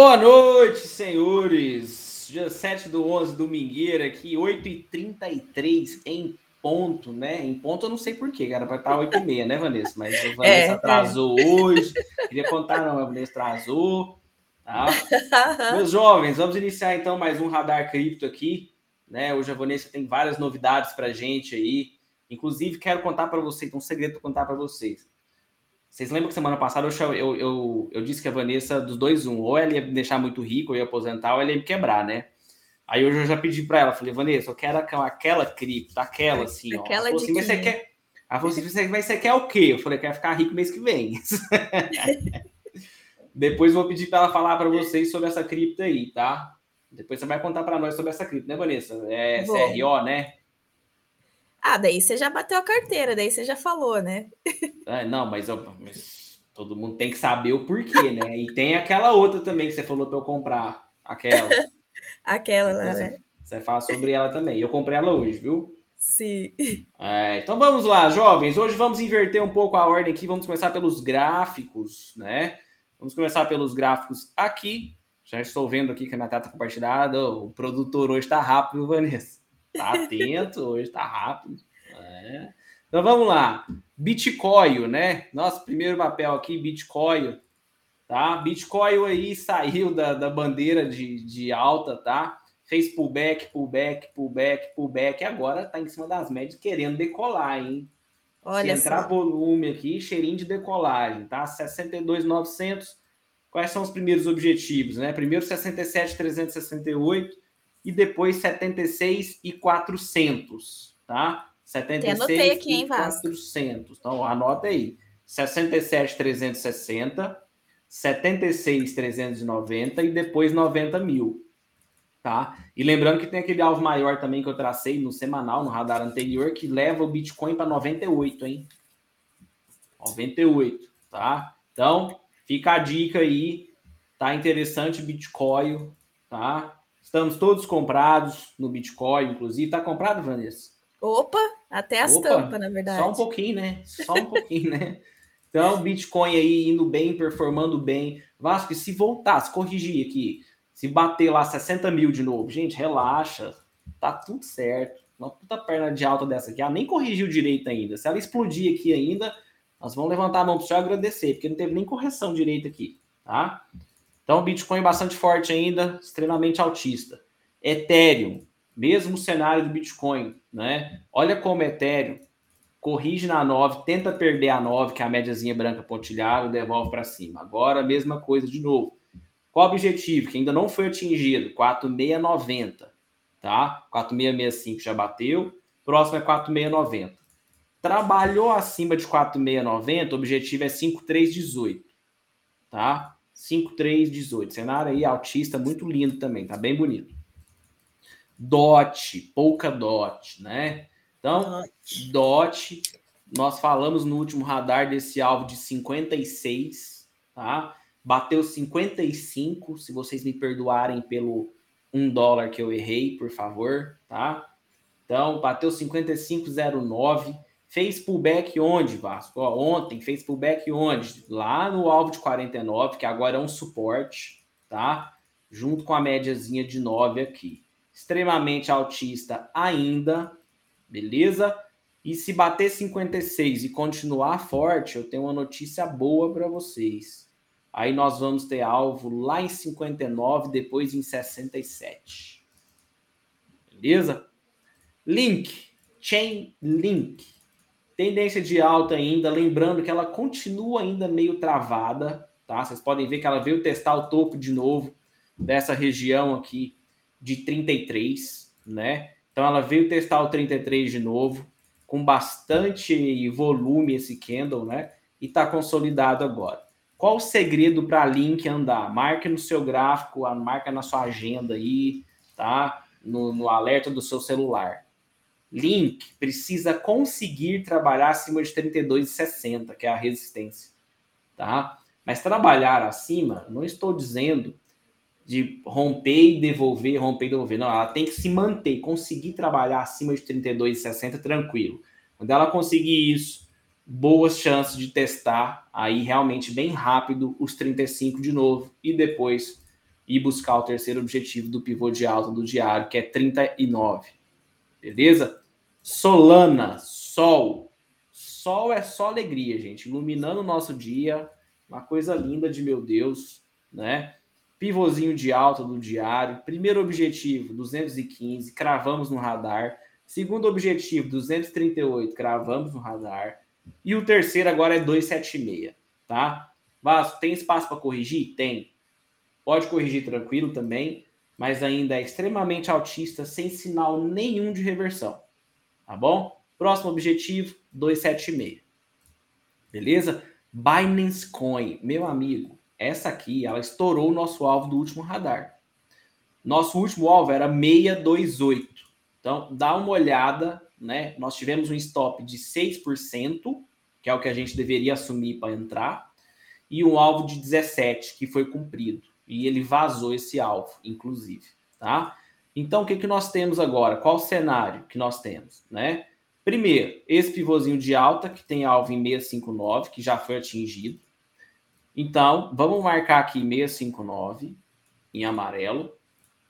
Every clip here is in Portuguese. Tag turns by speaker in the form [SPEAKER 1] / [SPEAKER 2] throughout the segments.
[SPEAKER 1] Boa noite, senhores. Dia 7 do 11, domingueira aqui, 8h33 em ponto, né? Em ponto eu não sei porquê, cara, vai estar 8h30, né, Vanessa? Mas a Vanessa é, atrasou é. hoje. Queria contar, não, a Vanessa atrasou. Tá? Meus jovens, vamos iniciar então mais um Radar Cripto aqui. Né? Hoje a Vanessa tem várias novidades para gente aí. Inclusive, quero contar para vocês, um segredo para contar para vocês. Vocês lembram que semana passada eu, eu, eu, eu, disse que a Vanessa, dos dois, um, ou ela ia me deixar muito rico, eu ia aposentar, ou ela ia me quebrar, né? Aí hoje eu já pedi para ela, falei, Vanessa, eu quero aquela, cripto, aquela assim, ó. Aquela assim, mas você quer. Ela falou assim, você, mas você quer o quê? Eu falei, quer ficar rico mês que vem. Depois vou pedir para ela falar para vocês sobre essa cripto aí, tá? Depois você vai contar para nós sobre essa cripto, né, Vanessa? É Bom. CRO, né?
[SPEAKER 2] Ah, daí você já bateu a carteira, daí você já falou, né?
[SPEAKER 1] É, não, mas, eu, mas, todo mundo tem que saber o porquê, né? E tem aquela outra também que você falou para eu comprar. Aquela.
[SPEAKER 2] aquela, então, né?
[SPEAKER 1] Você fala sobre ela também. Eu comprei ela hoje, viu?
[SPEAKER 2] Sim.
[SPEAKER 1] É, então vamos lá, jovens. Hoje vamos inverter um pouco a ordem aqui. Vamos começar pelos gráficos, né? Vamos começar pelos gráficos aqui. Já estou vendo aqui que a minha tela está compartilhada. O produtor hoje está rápido, Vanessa. Tá atento, hoje tá rápido. É. Então vamos lá. Bitcoin, né? Nosso primeiro papel aqui, Bitcoin. Tá? Bitcoin aí saiu da, da bandeira de, de alta, tá? Fez pullback, pullback, pullback, pullback. Agora tá em cima das médias querendo decolar, hein? Olha Se entrar só. volume aqui, cheirinho de decolagem, tá? 62,900. Quais são os primeiros objetivos, né? Primeiro 67,368 e depois 76 e 400, tá? 76
[SPEAKER 2] anotei aqui, hein, e
[SPEAKER 1] 400. Então, anota aí. 67, 360, 76, 390 e depois 90 mil, tá? E lembrando que tem aquele alvo maior também que eu tracei no semanal, no radar anterior, que leva o Bitcoin para 98, hein? 98, tá? Então, fica a dica aí, tá interessante Bitcoin, tá? Estamos todos comprados no Bitcoin, inclusive. Está comprado, Vanessa?
[SPEAKER 2] Opa, até as Opa, tampas, na verdade.
[SPEAKER 1] Só um pouquinho, né? Só um pouquinho, né? Então, Bitcoin aí indo bem, performando bem. Vasco, se voltar, se corrigir aqui, se bater lá 60 mil de novo, gente, relaxa. Tá tudo certo. Uma puta perna de alta dessa aqui. Ela nem corrigiu direito ainda. Se ela explodir aqui ainda, nós vamos levantar a mão para o senhor agradecer, porque não teve nem correção direita aqui, tá? Então, Bitcoin bastante forte ainda, extremamente altista. Ethereum, mesmo cenário do Bitcoin, né? Olha como Ethereum corrige na 9, tenta perder a 9, que é a médiazinha branca pontilhada, devolve para cima. Agora, mesma coisa de novo. Qual o objetivo? Que ainda não foi atingido, 4690, tá? 4665 já bateu, próximo é 4690. Trabalhou acima de 4690, o objetivo é 5318, tá? 5318. Cenário aí autista, muito lindo também, tá bem bonito. DOT, pouca DOT, né? Então, DOT, nós falamos no último radar desse alvo de 56, tá? Bateu 55, se vocês me perdoarem pelo um dólar que eu errei, por favor, tá? Então, bateu 55,09 Fez pullback onde, Vasco? Ó, ontem fez pullback onde? Lá no alvo de 49, que agora é um suporte, tá? Junto com a médiazinha de 9 aqui. Extremamente altista ainda, beleza? E se bater 56 e continuar forte, eu tenho uma notícia boa para vocês. Aí nós vamos ter alvo lá em 59, depois em 67. Beleza? Link, Chain Link Tendência de alta ainda, lembrando que ela continua ainda meio travada, tá? Vocês podem ver que ela veio testar o topo de novo dessa região aqui de 33, né? Então ela veio testar o 33 de novo, com bastante volume esse candle, né? E está consolidado agora. Qual o segredo para a link andar? Marque no seu gráfico, marca na sua agenda aí, tá? No, no alerta do seu celular. Link precisa conseguir trabalhar acima de 32,60, que é a resistência, tá? Mas trabalhar acima, não estou dizendo de romper e devolver, romper e devolver. Não, ela tem que se manter, conseguir trabalhar acima de 32,60 tranquilo. Quando ela conseguir isso, boas chances de testar aí realmente bem rápido os 35 de novo e depois e buscar o terceiro objetivo do pivô de alta do diário, que é 39. Beleza? Solana, Sol. Sol é só alegria, gente, iluminando o nosso dia, uma coisa linda de meu Deus, né? Pivôzinho de alta do diário. Primeiro objetivo, 215, cravamos no radar. Segundo objetivo, 238, cravamos no radar. E o terceiro agora é 276, tá? Vasco, tem espaço para corrigir? Tem. Pode corrigir tranquilo também, mas ainda é extremamente altista, sem sinal nenhum de reversão. Tá bom? Próximo objetivo, 276. Beleza? Binance Coin, meu amigo, essa aqui, ela estourou o nosso alvo do último radar. Nosso último alvo era 628. Então, dá uma olhada, né? Nós tivemos um stop de 6%, que é o que a gente deveria assumir para entrar, e um alvo de 17 que foi cumprido e ele vazou esse alvo, inclusive, tá? Então, o que, que nós temos agora? Qual o cenário que nós temos, né? Primeiro, esse pivôzinho de alta, que tem alvo em 659, que já foi atingido. Então, vamos marcar aqui 659 em amarelo.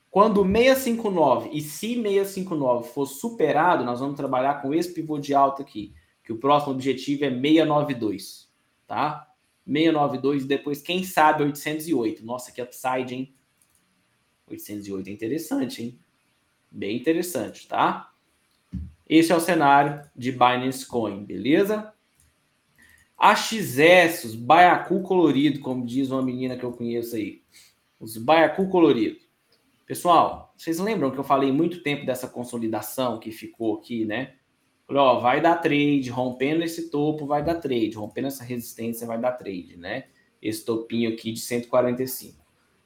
[SPEAKER 1] Quando 659 e se 659 for superado, nós vamos trabalhar com esse pivô de alta aqui, que o próximo objetivo é 692, tá? 692 e depois, quem sabe, 808. Nossa, que upside, hein? 808 é interessante, hein? Bem interessante, tá? Esse é o cenário de Binance Coin, beleza? AXS, os baiacu colorido, como diz uma menina que eu conheço aí. Os baiacu colorido. Pessoal, vocês lembram que eu falei muito tempo dessa consolidação que ficou aqui, né? Ó, vai dar trade, rompendo esse topo, vai dar trade, rompendo essa resistência, vai dar trade, né? Esse topinho aqui de 145.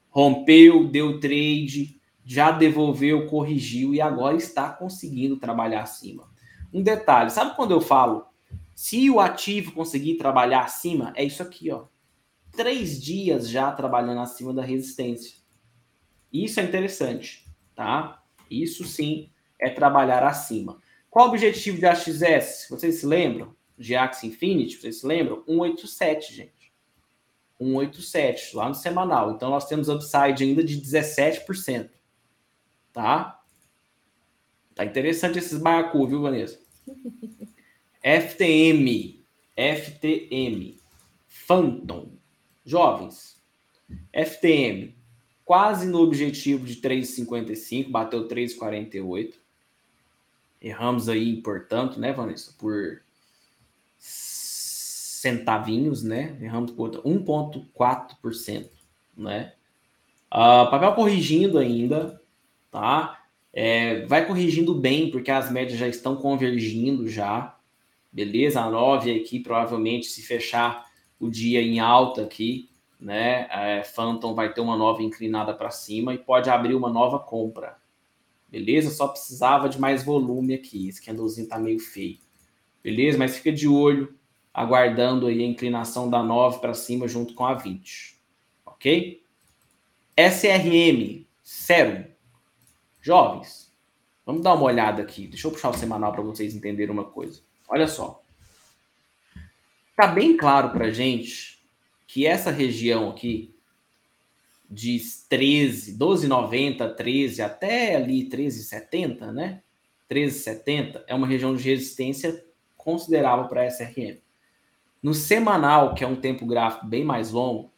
[SPEAKER 1] Rompeu, deu trade, já devolveu, corrigiu e agora está conseguindo trabalhar acima. Um detalhe, sabe quando eu falo, se o ativo conseguir trabalhar acima, é isso aqui, ó. Três dias já trabalhando acima da resistência. Isso é interessante, tá? Isso sim é trabalhar acima. Qual o objetivo de AXS? Vocês se lembram? De Axie Infinity, vocês se lembram? 187, gente. 187, lá no semanal. Então, nós temos upside ainda de 17%. Tá? Tá interessante esses baiacu, viu, Vanessa? FTM. FTM. Phantom. Jovens. FTM. Quase no objetivo de 3,55, bateu 3,48. Erramos aí, portanto, né, Vanessa? Por centavinhos, né? Erramos por 1,4%, né? Uh, papel corrigindo ainda, tá? É, vai corrigindo bem, porque as médias já estão convergindo já, beleza? A 9 aqui, provavelmente, se fechar o dia em alta aqui, né? É, Phantom vai ter uma nova inclinada para cima e pode abrir uma nova compra, Beleza? Só precisava de mais volume aqui. Esse candlezinho tá meio feio. Beleza? Mas fica de olho, aguardando aí a inclinação da 9 para cima junto com a 20. Ok? SRM, Serum. Jovens, vamos dar uma olhada aqui. Deixa eu puxar o semanal para vocês entenderem uma coisa. Olha só. Tá bem claro para gente que essa região aqui de 13, 12,90, 13 até ali 13,70, né? 13,70 é uma região de resistência considerável para a SRM. No semanal, que é um tempo gráfico bem mais longo,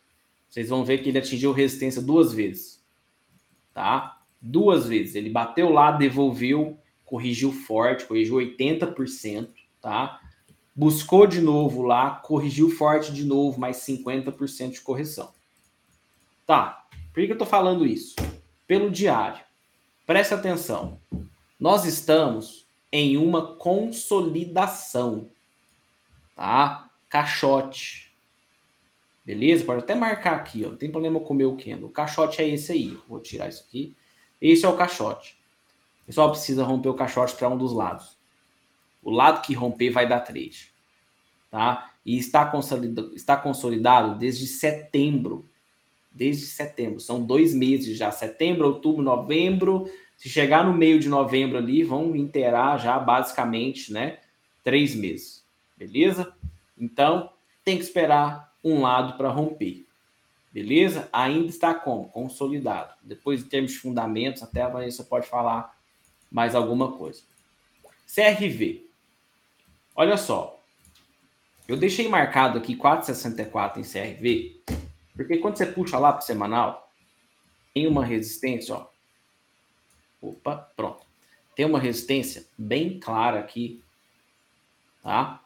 [SPEAKER 1] vocês vão ver que ele atingiu resistência duas vezes. Tá? Duas vezes. Ele bateu lá, devolveu, corrigiu forte, corrigiu 80%, tá? Buscou de novo lá, corrigiu forte de novo, mais 50% de correção. Tá, por que eu estou falando isso? Pelo diário. Preste atenção. Nós estamos em uma consolidação. Tá? Caixote. Beleza? Pode até marcar aqui, ó. Não tem problema com o meu candle. O caixote é esse aí. Vou tirar isso aqui. Esse é o caixote. O pessoal precisa romper o caixote para um dos lados. O lado que romper vai dar trade. Tá? E está consolidado, está consolidado desde setembro desde setembro. São dois meses já, setembro, outubro, novembro. Se chegar no meio de novembro ali, vão inteirar já basicamente, né? Três meses, beleza? Então, tem que esperar um lado para romper, Beleza? Ainda está como? Consolidado. Depois, em termos de fundamentos, até a Vanessa pode falar mais alguma coisa. CRV. Olha só. Eu deixei marcado aqui 4,64 em CRV, porque quando você puxa lá para semanal, tem uma resistência, ó. Opa, pronto. Tem uma resistência bem clara aqui, tá?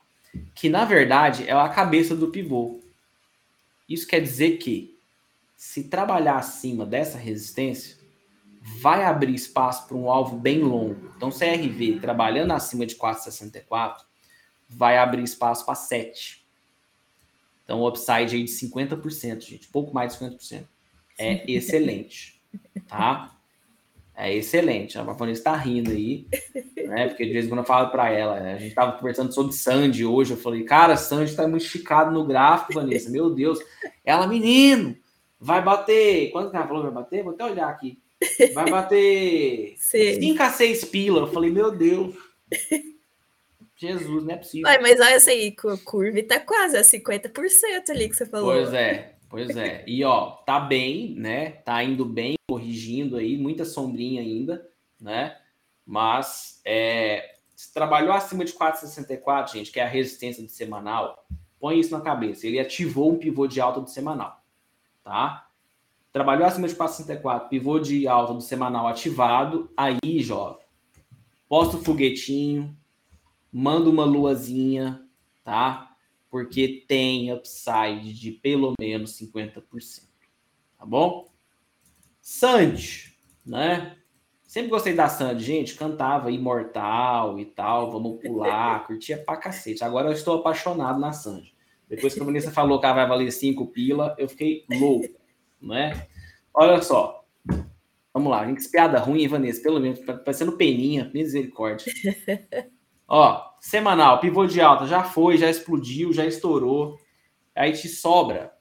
[SPEAKER 1] Que na verdade é a cabeça do pivô. Isso quer dizer que se trabalhar acima dessa resistência, vai abrir espaço para um alvo bem longo. Então, CRV trabalhando acima de 4,64 vai abrir espaço para 7. Então, o upside aí de 50%, gente, pouco mais de 50%. É excelente, tá? É excelente. A Vanessa está rindo aí, né? Porque de vez em quando eu falo para ela, né? a gente estava conversando sobre Sandy hoje. Eu falei, cara, Sandy está muito esticado no gráfico, Vanessa. Meu Deus. Ela, menino, vai bater. Quanto que ela falou vai bater? Vou até olhar aqui. Vai bater 5 a 6 pila. Eu falei, meu Deus. Jesus, não é possível.
[SPEAKER 2] Ai, mas olha essa aí, curva tá quase a 50% ali que você falou.
[SPEAKER 1] Pois é, pois é. E ó, tá bem, né? Tá indo bem, corrigindo aí, muita sombrinha ainda, né? Mas é, se trabalhou acima de 4,64, gente, que é a resistência de semanal, põe isso na cabeça. Ele ativou um pivô de alta do semanal, tá? Trabalhou acima de 4,64, pivô de alta do semanal ativado, aí, jovem, posta o foguetinho, manda uma luazinha, tá? Porque tem upside de pelo menos 50%. Tá bom? Sandy, né? Sempre gostei da Sandy, gente. Cantava Imortal e tal, vamos pular, curtia pra cacete. Agora eu estou apaixonado na Sandy. Depois que a Vanessa falou que ela vai valer 5 pila, eu fiquei louco, né? Olha só. Vamos lá, gente, piada ruim, hein, Vanessa? Pelo menos, parecendo peninha, misericórdia. Ó, semanal, pivô de alta, já foi, já explodiu, já estourou. Aí te sobra.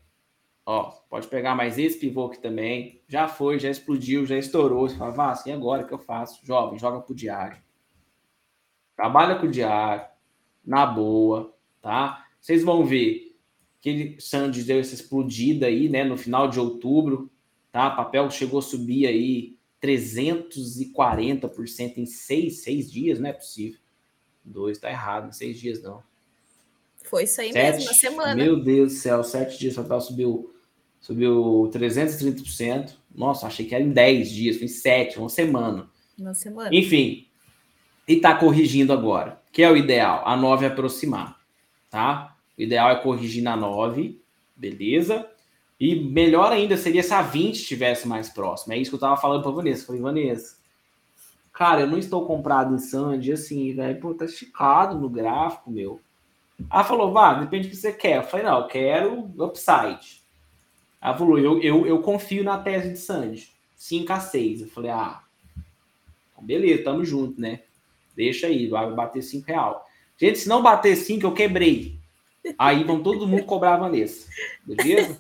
[SPEAKER 1] Ó, pode pegar mais esse pivô aqui também. Já foi, já explodiu, já estourou. Você fala, vá, assim, agora que eu faço? Jovem, joga pro diário. Trabalha com o diário, na boa, tá? Vocês vão ver que ele, Sandy deu essa explodida aí, né, no final de outubro, tá? Papel chegou a subir aí 340% em seis, seis dias, não é possível. Dois, tá errado, seis dias não.
[SPEAKER 2] Foi isso aí sete, mesmo, na semana.
[SPEAKER 1] Meu Deus do céu, sete dias, o papel subiu, subiu 330%. Nossa, achei que era em dez dias, foi em sete, uma semana.
[SPEAKER 2] Uma semana.
[SPEAKER 1] Enfim, e tá corrigindo agora, que é o ideal, a 9 aproximar, tá? O ideal é corrigir na 9, beleza? E melhor ainda seria se a 20 estivesse mais próxima. É isso que eu tava falando pra Vanessa. Falei, Vanessa, cara, eu não estou comprado em Sandy, assim, velho, pô, tá esticado no gráfico, meu. Ela falou, vá, depende do que você quer. Eu falei, não, eu quero upside. Ela falou, eu, eu, eu confio na tese de Sandy. 5 a 6. Eu falei, ah, então beleza, tamo junto, né? Deixa aí, vai bater 5 real. Gente, se não bater 5, eu quebrei. Aí vão todo mundo cobrar a Vanessa. Beleza?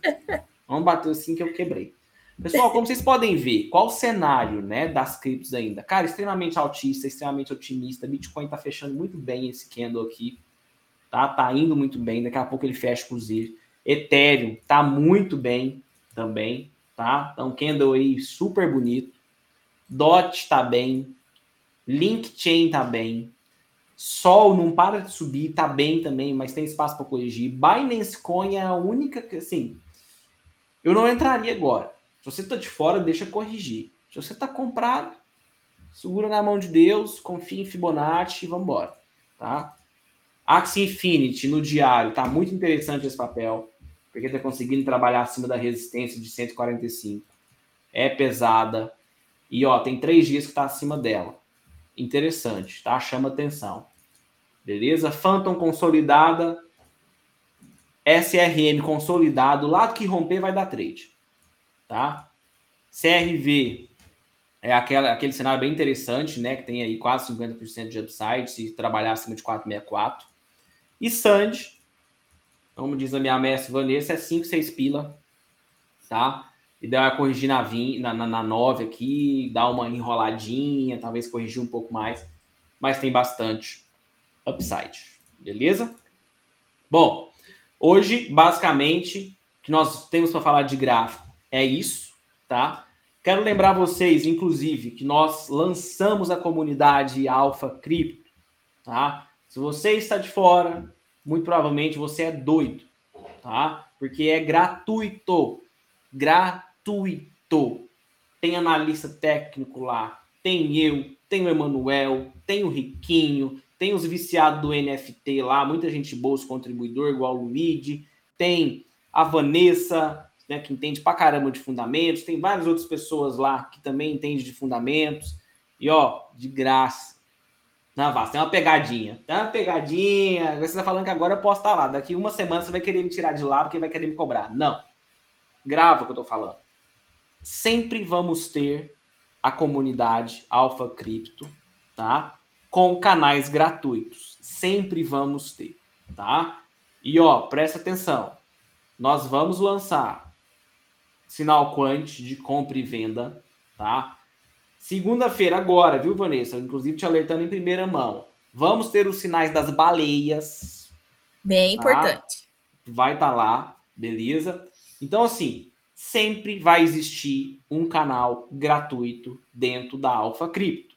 [SPEAKER 1] Vamos bater 5 que eu quebrei. Pessoal, como vocês podem ver, qual o cenário né, das criptos ainda? Cara, extremamente altista, extremamente otimista. Bitcoin está fechando muito bem esse candle aqui. Tá, tá indo muito bem. Daqui a pouco ele fecha, inclusive. Ethereum tá muito bem também. Tá? Então, candle aí super bonito. DOT tá bem. LinkChain tá bem. Sol não para de subir, tá bem também, mas tem espaço para corrigir. Binance Coin é a única que, assim, eu não entraria agora. Você está de fora, deixa corrigir. Se você está comprado, segura na mão de Deus, confia em Fibonacci e vamos embora, tá? Axie Infinity no diário, tá muito interessante esse papel, porque está conseguindo trabalhar acima da resistência de 145. É pesada. E ó, tem três dias que está acima dela. Interessante, tá? Chama atenção. Beleza? Phantom consolidada. SRM consolidado. Lado que romper vai dar trade tá? CRV é aquela, aquele cenário bem interessante, né? Que tem aí quase 50% de upside se trabalhar acima de 464. E Sand, como diz a minha mestre Vanessa, é 5, 6 pila, tá? E dá corrigir na, 20, na, na, na 9 aqui, dar uma enroladinha, talvez corrigir um pouco mais, mas tem bastante upside, beleza? Bom, hoje, basicamente, que nós temos para falar de gráfico é isso, tá? Quero lembrar vocês, inclusive, que nós lançamos a comunidade Alpha Cripto, tá? Se você está de fora, muito provavelmente você é doido, tá? Porque é gratuito, gratuito. Tem analista técnico lá, tem eu, tem o Emanuel, tem o Riquinho, tem os viciados do NFT lá, muita gente boa, os contribuidor, igual o Luigi, tem a Vanessa, né, que entende pra caramba de fundamentos, tem várias outras pessoas lá que também entendem de fundamentos, e ó, de graça. Não, Vasco, tem uma pegadinha. Tem uma pegadinha. Você está falando que agora eu posso estar lá. Daqui uma semana você vai querer me tirar de lá porque vai querer me cobrar. Não. Grava o que eu estou falando. Sempre vamos ter a comunidade Alpha Cripto, tá? Com canais gratuitos. Sempre vamos ter, tá? E ó, presta atenção. Nós vamos lançar sinal quant de compra e venda, tá? Segunda-feira agora, viu, Vanessa? Inclusive te alertando em primeira mão. Vamos ter os sinais das baleias.
[SPEAKER 2] Bem tá? importante.
[SPEAKER 1] Vai estar tá lá, beleza? Então, assim, sempre vai existir um canal gratuito dentro da Alpha Cripto.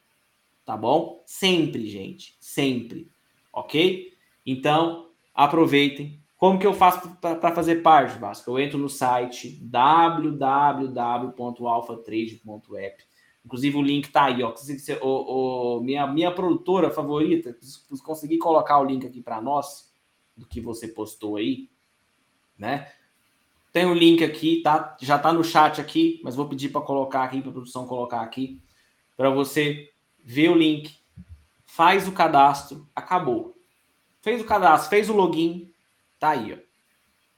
[SPEAKER 1] Tá bom? Sempre, gente. Sempre. Ok? Então, aproveitem. Como que eu faço para fazer parte, Vasco? Eu entro no site www.alphatrade.app Inclusive o link tá aí, ó. O, o, minha, minha produtora favorita, se conseguir colocar o link aqui para nós, do que você postou aí, né? Tem o um link aqui, tá? Já tá no chat aqui, mas vou pedir para colocar aqui, para produção colocar aqui, para você ver o link, faz o cadastro, acabou. Fez o cadastro, fez o login, tá aí, ó.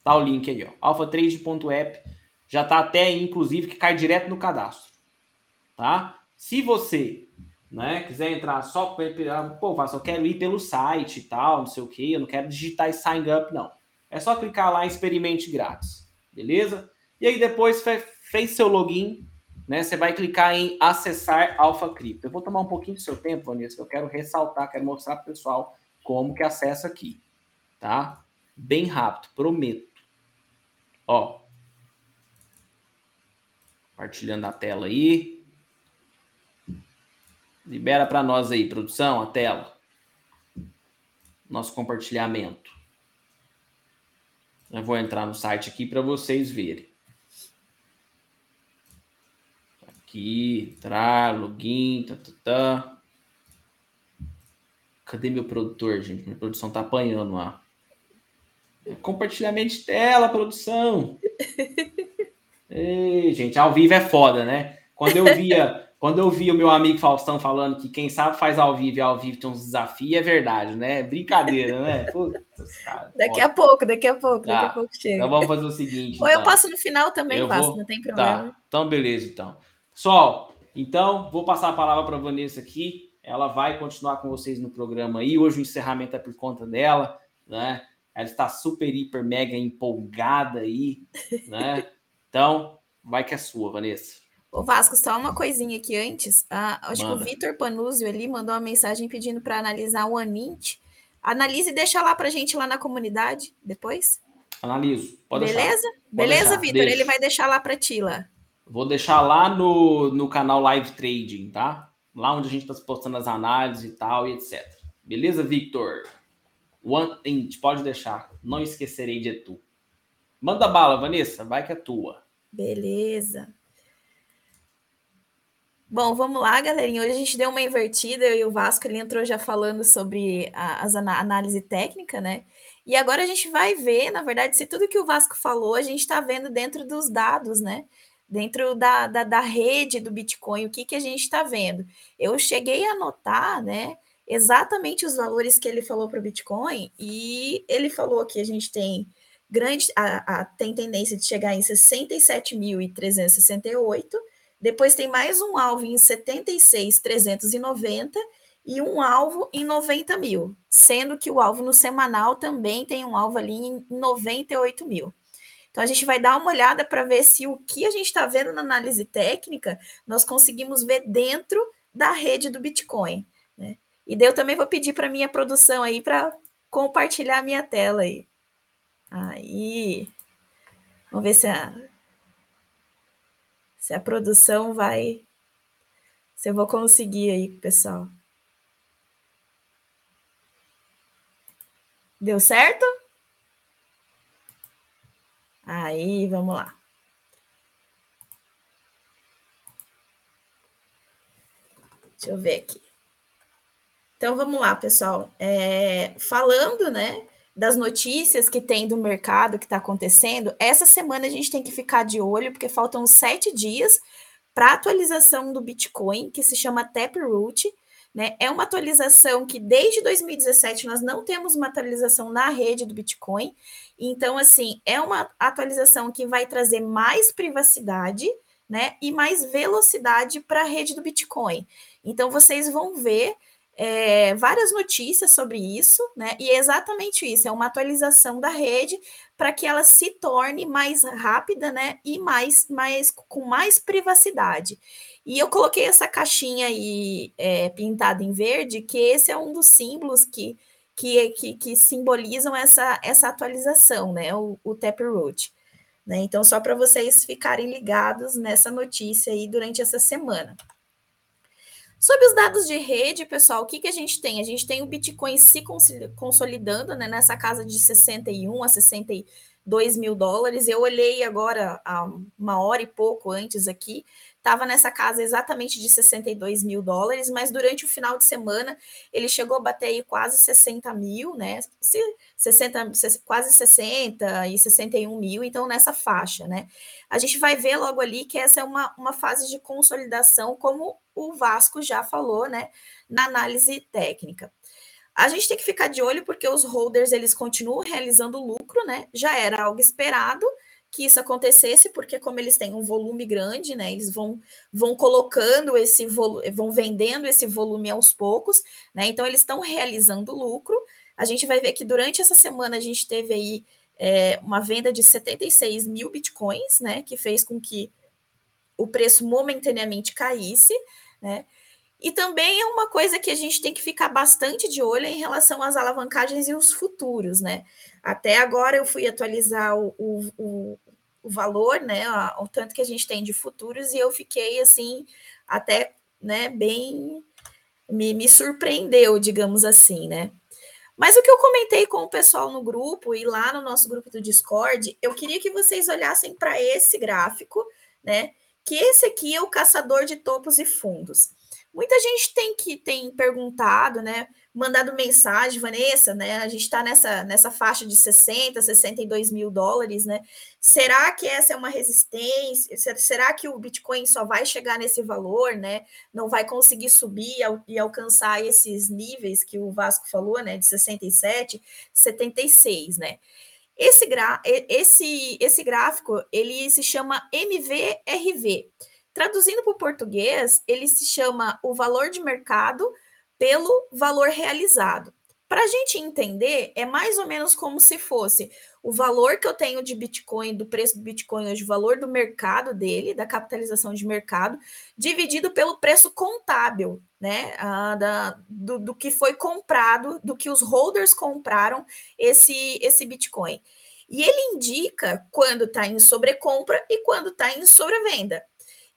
[SPEAKER 1] Tá o link aí, ó. alphatrade.app, já tá até inclusive que cai direto no cadastro tá? Se você né, quiser entrar só, pô, eu quero ir pelo site e tal, não sei o que, eu não quero digitar e sign up, não. É só clicar lá em experimente grátis, beleza? E aí depois fez seu login, né? Você vai clicar em acessar Alpha Crypto. Eu vou tomar um pouquinho do seu tempo, Vanessa, que eu quero ressaltar, quero mostrar para o pessoal como que acessa aqui, tá? Bem rápido, prometo. Ó, compartilhando a tela aí. Libera para nós aí, produção, a tela. Nosso compartilhamento. Eu vou entrar no site aqui para vocês verem. Aqui, entrar, login, tá, tá, tá. Cadê meu produtor, gente? Minha produção tá apanhando lá. Compartilhamento de tela, produção. Ei, gente, ao vivo é foda, né? Quando eu via quando eu vi o meu amigo Faustão falando que quem sabe faz ao vivo e ao vivo tem uns desafios, é verdade, né? Brincadeira, né?
[SPEAKER 2] Putz, cara, daqui a pouco, daqui a pouco, daqui a tá. pouco chega.
[SPEAKER 1] Então vamos fazer o seguinte.
[SPEAKER 2] Ou então. eu passo no final também, eu passo, vou... não tem tá. problema.
[SPEAKER 1] Tá. Então, beleza, então. Pessoal, então, vou passar a palavra para a Vanessa aqui. Ela vai continuar com vocês no programa aí. Hoje o encerramento é por conta dela, né? Ela está super, hiper, mega empolgada aí, né? Então, vai que é sua, Vanessa.
[SPEAKER 2] O Vasco, só uma coisinha aqui antes. Ah, acho Manda. que o Vitor Panuzio ali mandou uma mensagem pedindo para analisar o Anint. Analise e deixa lá para gente lá na comunidade depois.
[SPEAKER 1] Analiso.
[SPEAKER 2] Pode Beleza? Deixar. Beleza, Vitor? Ele vai deixar lá para ti lá.
[SPEAKER 1] Vou deixar lá no, no canal Live Trading, tá? Lá onde a gente está postando as análises e tal e etc. Beleza, Victor? One Int, pode deixar. Não esquecerei de tu. Manda bala, Vanessa. Vai que é tua.
[SPEAKER 2] Beleza. Bom, vamos lá, galerinha. Hoje a gente deu uma invertida, eu e o Vasco, ele entrou já falando sobre a, as análise técnica, né? E agora a gente vai ver, na verdade, se tudo que o Vasco falou, a gente está vendo dentro dos dados, né? Dentro da, da, da rede do Bitcoin, o que, que a gente está vendo. Eu cheguei a anotar, né? Exatamente os valores que ele falou para o Bitcoin, e ele falou que a gente tem grande, a, a, tem tendência de chegar em 67.368 depois tem mais um alvo em 76,390 e um alvo em 90 mil, sendo que o alvo no semanal também tem um alvo ali em 98 mil. Então a gente vai dar uma olhada para ver se o que a gente está vendo na análise técnica nós conseguimos ver dentro da rede do Bitcoin. E daí eu também vou pedir para minha produção aí para compartilhar a minha tela aí. Aí. Vamos ver se a, se a produção vai. Se eu vou conseguir aí, pessoal. Deu certo? Aí, vamos lá. Deixa eu ver aqui. Então vamos lá, pessoal. É, falando, né, das notícias que tem do mercado que está acontecendo, essa semana a gente tem que ficar de olho, porque faltam sete dias para atualização do Bitcoin, que se chama Taproot. Né? É uma atualização que desde 2017 nós não temos uma atualização na rede do Bitcoin. Então, assim, é uma atualização que vai trazer mais privacidade né, e mais velocidade para a rede do Bitcoin. Então, vocês vão ver é, várias notícias sobre isso, né? E é exatamente isso, é uma atualização da rede para que ela se torne mais rápida, né? E mais, mais com mais privacidade. E eu coloquei essa caixinha aí é, pintada em verde, que esse é um dos símbolos que, que, que, que simbolizam essa, essa atualização, né? O, o Taproot. Né? Então, só para vocês ficarem ligados nessa notícia aí durante essa semana. Sobre os dados de rede, pessoal, o que, que a gente tem? A gente tem o Bitcoin se consolidando né, nessa casa de 61 a 62 mil dólares. Eu olhei agora, há uma hora e pouco antes aqui, estava nessa casa exatamente de 62 mil dólares, mas durante o final de semana ele chegou a bater aí quase 60 mil, né? 60, quase 60 e 61 mil, então nessa faixa, né? A gente vai ver logo ali que essa é uma, uma fase de consolidação, como o Vasco já falou, né? Na análise técnica. A gente tem que ficar de olho porque os holders eles continuam realizando lucro, né? Já era algo esperado, que isso acontecesse, porque como eles têm um volume grande, né, eles vão, vão colocando esse volume, vão vendendo esse volume aos poucos, né, então eles estão realizando lucro. A gente vai ver que durante essa semana a gente teve aí é, uma venda de 76 mil bitcoins, né, que fez com que o preço momentaneamente caísse, né, e também é uma coisa que a gente tem que ficar bastante de olho em relação às alavancagens e os futuros, né? Até agora eu fui atualizar o, o, o valor, né, o tanto que a gente tem de futuros, e eu fiquei assim, até né, bem me, me surpreendeu, digamos assim, né? Mas o que eu comentei com o pessoal no grupo e lá no nosso grupo do Discord, eu queria que vocês olhassem para esse gráfico, né? Que esse aqui é o caçador de topos e fundos. Muita gente tem que tem perguntado, né? Mandado mensagem, Vanessa, né? A gente está nessa, nessa faixa de 60, 62 mil dólares, né? Será que essa é uma resistência? Será que o Bitcoin só vai chegar nesse valor, né? Não vai conseguir subir e alcançar esses níveis que o Vasco falou, né? De 67, 76, né? Esse, gra esse, esse gráfico, ele se chama MVRV. Traduzindo para o português, ele se chama o valor de mercado pelo valor realizado. Para a gente entender, é mais ou menos como se fosse o valor que eu tenho de Bitcoin, do preço do Bitcoin hoje, o valor do mercado dele, da capitalização de mercado, dividido pelo preço contábil, né? Ah, da, do, do, que foi comprado, do que os holders compraram esse, esse Bitcoin. E ele indica quando está em sobrecompra e quando está em sobrevenda.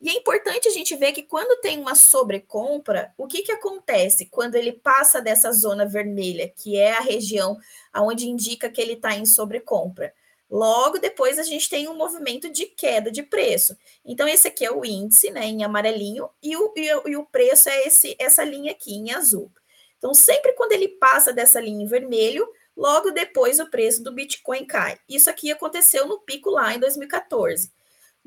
[SPEAKER 2] E é importante a gente ver que quando tem uma sobrecompra, o que, que acontece quando ele passa dessa zona vermelha, que é a região onde indica que ele está em sobrecompra? Logo depois a gente tem um movimento de queda de preço. Então, esse aqui é o índice, né, em amarelinho, e o, e o, preço é esse, essa linha aqui em azul. Então, sempre quando ele passa dessa linha em vermelho, logo depois o preço do Bitcoin cai. Isso aqui aconteceu no pico lá em 2014.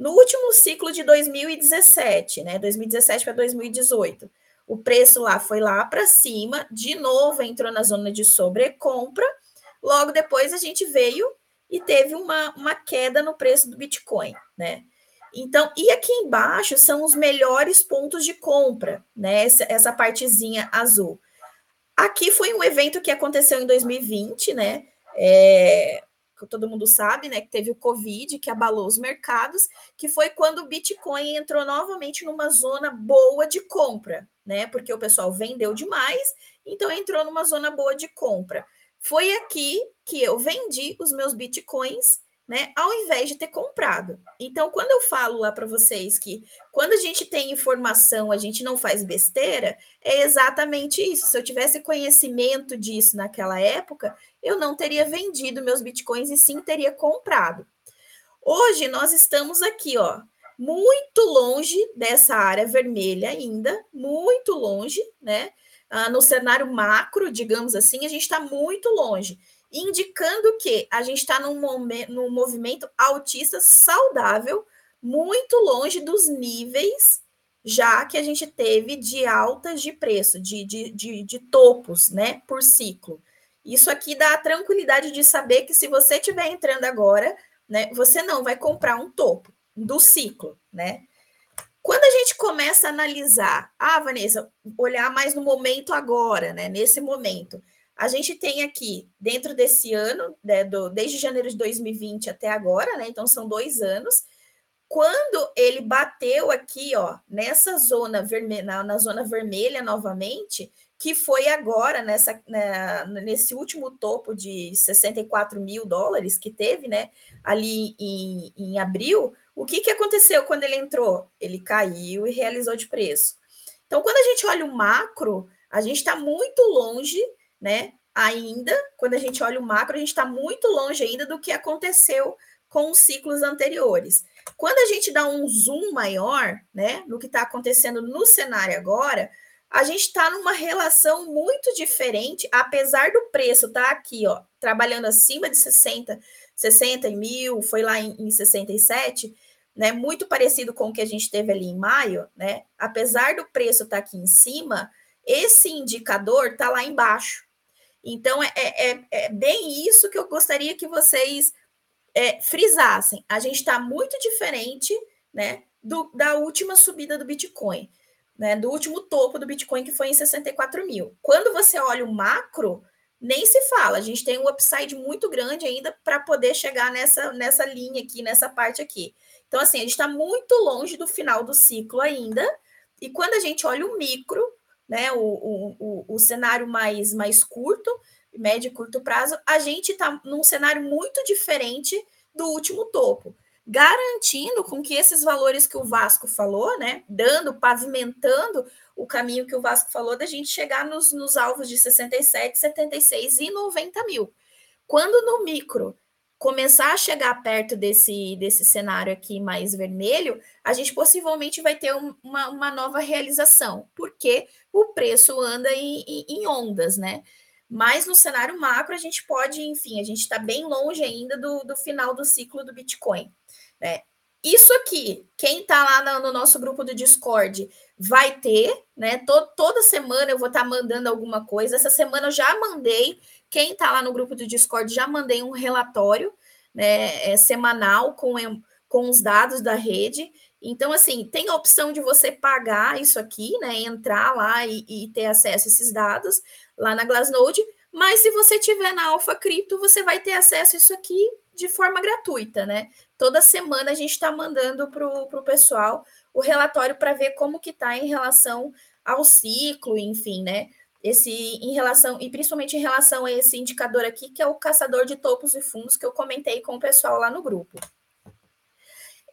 [SPEAKER 2] No último ciclo de 2017, né, 2017 para 2018, o preço lá foi lá para cima, de novo entrou na zona de sobrecompra. Logo depois a gente veio e teve uma, uma queda no preço do Bitcoin, né? Então, e aqui embaixo são os melhores pontos de compra, né? Essa, essa partezinha azul. Aqui foi um evento que aconteceu em 2020, né? É, todo mundo sabe, né, que teve o Covid, que abalou os mercados, que foi quando o Bitcoin entrou novamente numa zona boa de compra, né? Porque o pessoal vendeu demais, então entrou numa zona boa de compra. Foi aqui que eu vendi os meus Bitcoins, né, ao invés de ter comprado. Então, quando eu falo lá para vocês que quando a gente tem informação, a gente não faz besteira, é exatamente isso. Se eu tivesse conhecimento disso naquela época, eu não teria vendido meus bitcoins e sim teria comprado. Hoje nós estamos aqui, ó, muito longe dessa área vermelha ainda, muito longe, né? Ah, no cenário macro, digamos assim, a gente está muito longe indicando que a gente está num, num movimento autista saudável, muito longe dos níveis já que a gente teve de altas de preço, de, de, de, de topos, né, por ciclo. Isso aqui dá a tranquilidade de saber que se você estiver entrando agora, né, você não vai comprar um topo do ciclo, né? Quando a gente começa a analisar, ah, Vanessa, olhar mais no momento agora, né, nesse momento, a gente tem aqui, dentro desse ano, né, do, desde janeiro de 2020 até agora, né? Então são dois anos. Quando ele bateu aqui, ó, nessa zona vermelha, na, na zona vermelha novamente, que foi agora nessa, né, nesse último topo de 64 mil dólares que teve, né? Ali em, em abril, o que, que aconteceu quando ele entrou? Ele caiu e realizou de preço. Então, quando a gente olha o macro, a gente está muito longe né? Ainda, quando a gente olha o macro, a gente está muito longe ainda do que aconteceu com os ciclos anteriores. Quando a gente dá um zoom maior, né, no que está acontecendo no cenário agora, a gente está numa relação muito diferente, apesar do preço estar tá aqui, ó, trabalhando acima de 60, 60 mil, foi lá em, em 67, né, muito parecido com o que a gente teve ali em maio, né, apesar do preço estar tá aqui em cima, esse indicador está lá embaixo, então, é, é, é, é bem isso que eu gostaria que vocês é, frisassem. A gente está muito diferente né, do, da última subida do Bitcoin, né, do último topo do Bitcoin, que foi em 64 mil. Quando você olha o macro, nem se fala. A gente tem um upside muito grande ainda para poder chegar nessa, nessa linha aqui, nessa parte aqui. Então, assim, a gente está muito longe do final do ciclo ainda. E quando a gente olha o micro, né, o, o, o, cenário mais, mais curto, médio e curto prazo, a gente está num cenário muito diferente do último topo, garantindo com que esses valores que o Vasco falou, né, dando, pavimentando o caminho que o Vasco falou da gente chegar nos, nos alvos de 67, 76 e 90 mil. Quando no micro começar a chegar perto desse, desse cenário aqui mais vermelho, a gente possivelmente vai ter um, uma, uma nova realização, porque o preço anda em, em, ondas, né? Mas no cenário macro, a gente pode, enfim, a gente está bem longe ainda do, do final do ciclo do Bitcoin. Né? Isso aqui, quem está lá no, no, nosso grupo do Discord vai ter, né? Todo, toda semana eu vou estar tá mandando alguma coisa. Essa semana eu já mandei quem está lá no grupo do Discord já mandei um relatório né, é, semanal com, com os dados da rede. Então, assim, tem a opção de você pagar isso aqui, né? Entrar lá e, e ter acesso a esses dados lá na Glassnode, mas se você tiver na Alpha Cripto, você vai ter acesso a isso aqui de forma gratuita, né? Toda semana a gente está mandando para o pessoal o relatório para ver como que está em relação ao ciclo, enfim, né? esse em relação, e principalmente em relação a esse indicador aqui, que é o caçador de topos e fundos que eu comentei com o pessoal lá no grupo.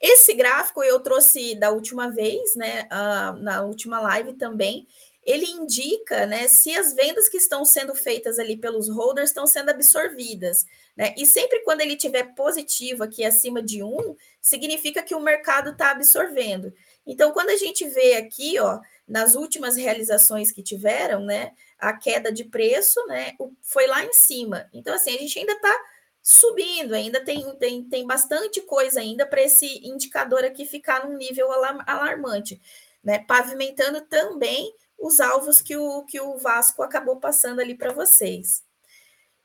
[SPEAKER 2] Esse gráfico eu trouxe da última vez, né, uh, na última live também, ele indica, né, se as vendas que estão sendo feitas ali pelos holders estão sendo absorvidas, né, e sempre quando ele tiver positivo aqui acima de um, significa que o mercado está absorvendo. Então, quando a gente vê aqui, ó, nas últimas realizações que tiveram, né, a queda de preço, né, foi lá em cima. Então, assim, a gente ainda está subindo, ainda tem, tem, tem bastante coisa ainda para esse indicador aqui ficar num nível alarmante, né, pavimentando também os alvos que o, que o Vasco acabou passando ali para vocês.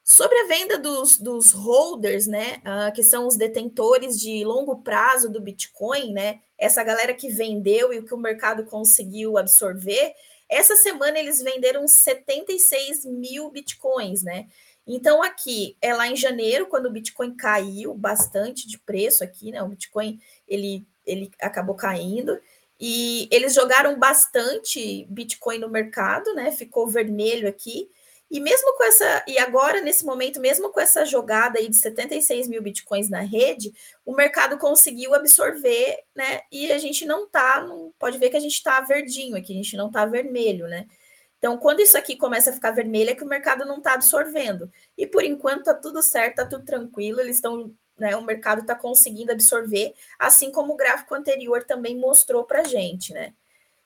[SPEAKER 2] Sobre a venda dos, dos holders, né, uh, que são os detentores de longo prazo do Bitcoin, né, essa galera que vendeu e o que o mercado conseguiu absorver, essa semana eles venderam 76 mil Bitcoins, né? Então, aqui é lá em janeiro, quando o Bitcoin caiu bastante de preço aqui, né? O Bitcoin ele, ele acabou caindo. E eles jogaram bastante Bitcoin no mercado, né? Ficou vermelho aqui. E mesmo com essa, e agora, nesse momento, mesmo com essa jogada aí de 76 mil bitcoins na rede, o mercado conseguiu absorver, né? E a gente não tá, não, pode ver que a gente está verdinho aqui, a gente não está vermelho, né? Então, quando isso aqui começa a ficar vermelho, é que o mercado não está absorvendo. E por enquanto tá tudo certo, tá tudo tranquilo, eles estão, né? O mercado está conseguindo absorver, assim como o gráfico anterior também mostrou para gente, né?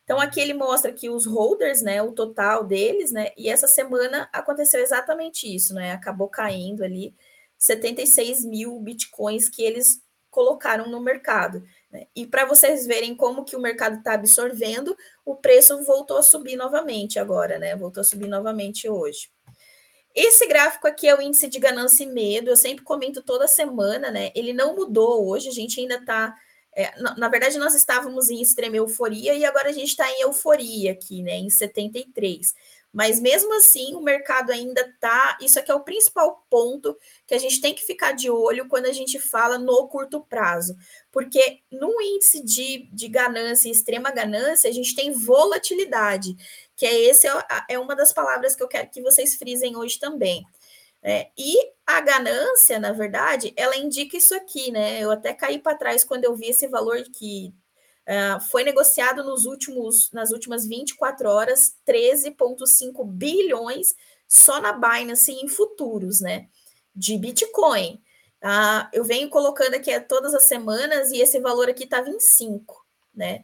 [SPEAKER 2] Então, aqui ele mostra que os holders, né, o total deles, né, e essa semana aconteceu exatamente isso, né, acabou caindo ali 76 mil bitcoins que eles colocaram no mercado. Né? E para vocês verem como que o mercado está absorvendo, o preço voltou a subir novamente agora, né, voltou a subir novamente hoje. Esse gráfico aqui é o índice de ganância e medo, eu sempre comento toda semana, né, ele não mudou hoje, a gente ainda está é, na, na, verdade, nós estávamos em extrema euforia e agora a gente está em euforia aqui, né? Em 73. Mas mesmo assim, o mercado ainda está. Isso aqui é o principal ponto que a gente tem que ficar de olho quando a gente fala no curto prazo. Porque no índice de, de ganância, extrema ganância, a gente tem volatilidade, que é esse é, é uma das palavras que eu quero que vocês frisem hoje também. É, e a ganância, na verdade, ela indica isso aqui, né? Eu até caí para trás quando eu vi esse valor que uh, foi negociado nos últimos, nas últimas 24 horas, 13,5 bilhões só na Binance em futuros, né? De Bitcoin. Uh, eu venho colocando aqui todas as semanas e esse valor aqui estava em 5, né?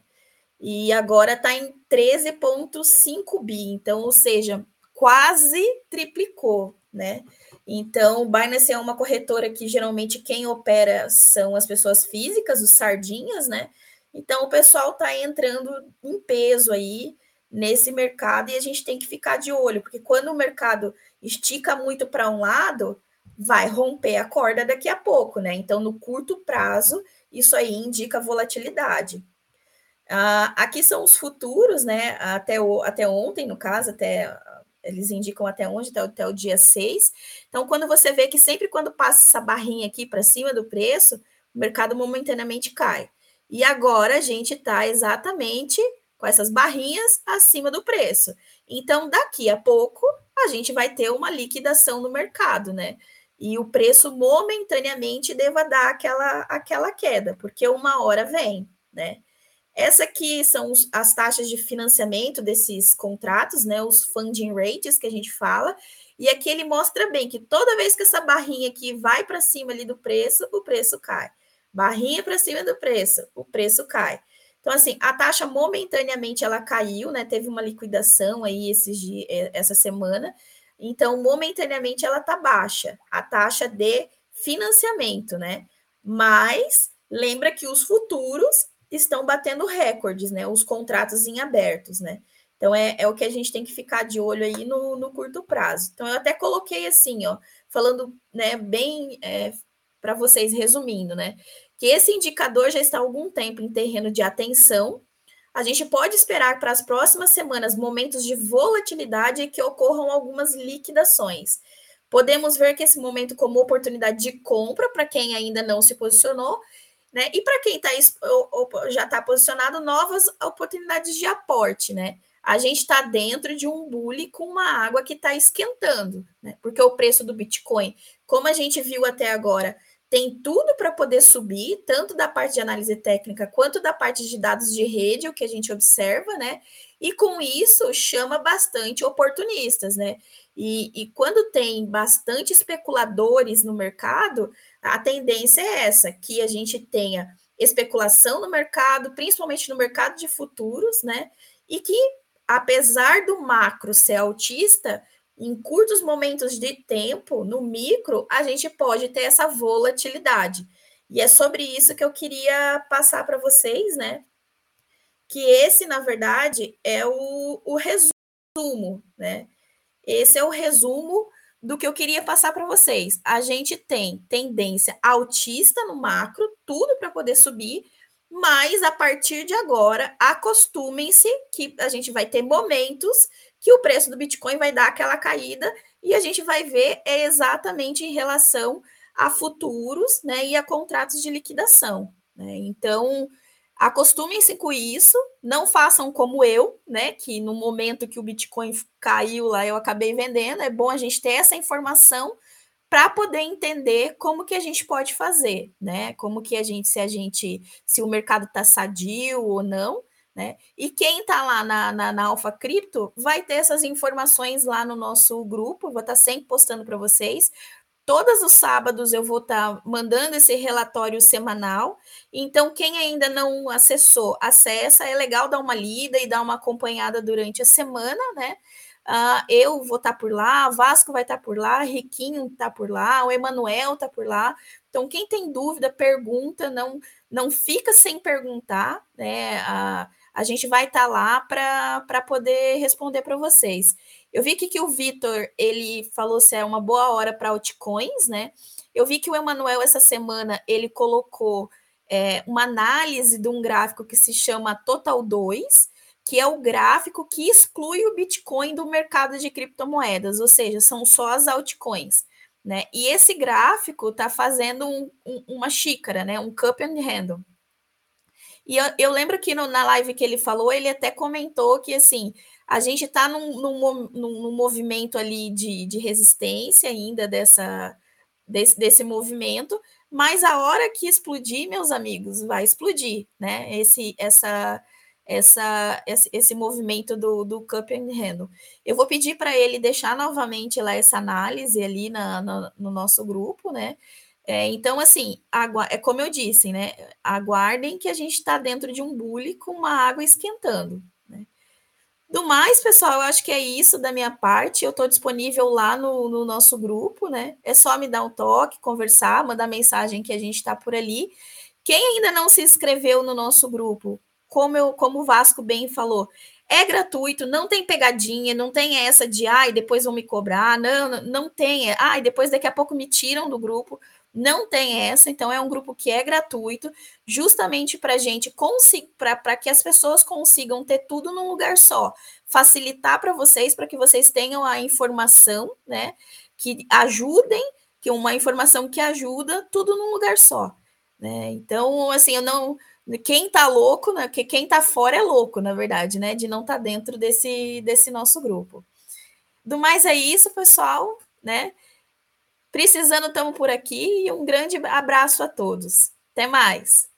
[SPEAKER 2] E agora está em 13,5 bi. Então, ou seja, quase triplicou, né? Então, Binance é uma corretora que geralmente quem opera são as pessoas físicas, os sardinhas, né? Então, o pessoal está entrando em peso aí nesse mercado e a gente tem que ficar de olho, porque quando o mercado estica muito para um lado, vai romper a corda daqui a pouco, né? Então, no curto prazo, isso aí indica volatilidade. Ah, aqui são os futuros, né? Até, o, até ontem, no caso, até eles indicam até onde, até, até o dia 6. Então, quando você vê que sempre quando passa essa barrinha aqui para cima do preço, o mercado momentaneamente cai. E agora a gente está exatamente com essas barrinhas acima do preço. Então, daqui a pouco, a gente vai ter uma liquidação no mercado, né? E o preço momentaneamente deva dar aquela, aquela queda, porque uma hora vem, né? Essa aqui são as taxas de financiamento desses contratos, né? Os funding rates que a gente fala. E aqui ele mostra bem que toda vez que essa barrinha aqui vai para cima ali do preço, o preço cai. Barrinha para cima do preço, o preço cai. Então, assim, a taxa momentaneamente ela caiu, né? Teve uma liquidação aí esses dias, é, essa semana. Então, momentaneamente ela tá baixa, a taxa de financiamento, né? Mas lembra que os futuros estão batendo recordes, né? Os contratos em abertos, né? Então é, é o que a gente tem que ficar de olho aí no, no curto prazo. Então eu até coloquei assim, ó, falando, né, bem é, para vocês resumindo, né? Que esse indicador já está há algum tempo em terreno de atenção. A gente pode esperar para as próximas semanas momentos de volatilidade e que ocorram algumas liquidações. Podemos ver que esse momento como oportunidade de compra para quem ainda não se posicionou né? E para quem tá, já está posicionado, novas oportunidades de aporte, né? A gente está dentro de um bule com uma água que está esquentando, né? Porque o preço do Bitcoin, como a gente viu até agora, tem tudo para poder subir, tanto da parte de análise técnica quanto da parte de dados de rede, o que a gente observa, né? E com isso chama bastante oportunistas, né? E, e quando tem bastante especuladores no mercado, a tendência é essa, que a gente tenha especulação no mercado, principalmente no mercado de futuros, né? E que, apesar do macro ser autista, em curtos momentos de tempo, no micro, a gente pode ter essa volatilidade. E é sobre isso que eu queria passar para vocês, né? Que esse, na verdade, é o, o resumo, né? Esse é o resumo do que eu queria passar para vocês. A gente tem tendência altista no macro, tudo para poder subir, mas a partir de agora, acostumem-se que a gente vai ter momentos que o preço do Bitcoin vai dar aquela caída e a gente vai ver é exatamente em relação a futuros né, e a contratos de liquidação. Né? Então, Acostumem-se com isso, não façam como eu, né? Que no momento que o Bitcoin caiu lá, eu acabei vendendo. É bom a gente ter essa informação para poder entender como que a gente pode fazer, né? Como que a gente, se a gente, se o mercado está sadio ou não, né? E quem está lá na, na, na Alpha Cripto vai ter essas informações lá no nosso grupo, vou estar tá sempre postando para vocês. Todos os sábados eu vou estar tá mandando esse relatório semanal. Então, quem ainda não acessou, acessa. É legal dar uma lida e dar uma acompanhada durante a semana, né? Uh, eu vou estar tá por lá, Vasco vai estar tá por lá, Riquinho está por lá, o Emanuel está por lá. Então, quem tem dúvida, pergunta, não, não fica sem perguntar, né? Uh, a gente vai estar tá lá para poder responder para vocês. Eu vi que o Vitor ele falou se é uma boa hora para altcoins, né? Eu vi que o Emanuel essa semana ele colocou é, uma análise de um gráfico que se chama Total 2, que é o gráfico que exclui o Bitcoin do mercado de criptomoedas, ou seja, são só as altcoins. Né? E esse gráfico está fazendo um, um, uma xícara, né? um cup and handle. E eu, eu lembro que no, na live que ele falou, ele até comentou que assim a gente está num, num, num, movimento ali de, de resistência ainda dessa, desse, desse movimento, mas a hora que explodir, meus amigos, vai explodir, né? Esse, essa, essa, esse, esse movimento do, do Cup and Handle. Eu vou pedir para ele deixar novamente lá essa análise ali na, na no nosso grupo, né? É, então, assim, é como eu disse, né? Aguardem que a gente está dentro de um bule com uma água esquentando. Né? Do mais, pessoal, eu acho que é isso da minha parte. Eu estou disponível lá no, no, nosso grupo, né? É só me dar um toque, conversar, mandar mensagem que a gente está por ali. Quem ainda não se inscreveu no nosso grupo, como, eu, como o Vasco bem falou, é gratuito, não tem pegadinha, não tem essa de ai, depois vão me cobrar, não, não, não tem, ai, depois daqui a pouco me tiram do grupo. Não tem essa, então é um grupo que é gratuito, justamente para gente para que as pessoas consigam ter tudo num lugar só, facilitar para vocês, para que vocês tenham a informação, né? Que ajudem, que uma informação que ajuda, tudo num lugar só. Né? Então, assim, eu não quem tá louco, né? Porque quem tá fora é louco, na verdade, né? De não tá dentro desse, desse nosso grupo. Do mais é isso, pessoal, né? Precisando, estamos por aqui e um grande abraço a todos. Até mais.